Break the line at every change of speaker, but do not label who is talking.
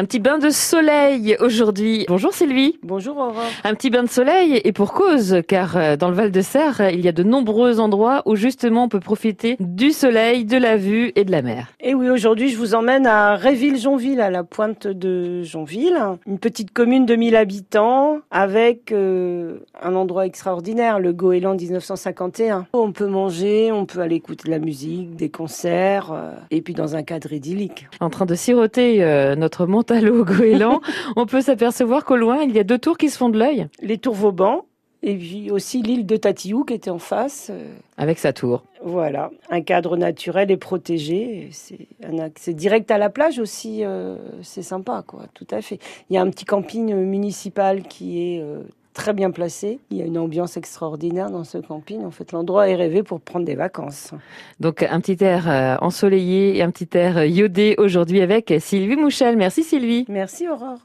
Un petit bain de soleil aujourd'hui. Bonjour Sylvie.
Bonjour Aurore.
Un petit bain de soleil et pour cause, car euh, dans le Val de Serre, il y a de nombreux endroits où justement on peut profiter du soleil, de la vue et de la mer.
Et oui, aujourd'hui je vous emmène à Réville-Jonville, à la pointe de Jonville, une petite commune de 1000 habitants avec euh, un endroit extraordinaire, le Goéland 1951. On peut manger, on peut aller écouter de la musique, des concerts, euh, et puis dans un cadre idyllique.
En train de siroter euh, notre Montalo goéland, on peut s'apercevoir qu'au loin, il y a deux tours qui se font de l'œil.
Les tours Vauban, et puis aussi l'île de Tatiou qui était en face. euh,
Avec sa tour.
Voilà, un cadre naturel et protégé. C'est un accès direct à la plage aussi, euh, c'est sympa, quoi, tout à fait. Il y a un petit camping municipal qui est euh, très bien placé. Il y a une ambiance extraordinaire dans ce camping. En fait, l'endroit est rêvé pour prendre des vacances.
Donc un petit air euh, ensoleillé et un petit air euh, iodé aujourd'hui avec Sylvie Mouchel. Merci Sylvie.
Merci Aurore.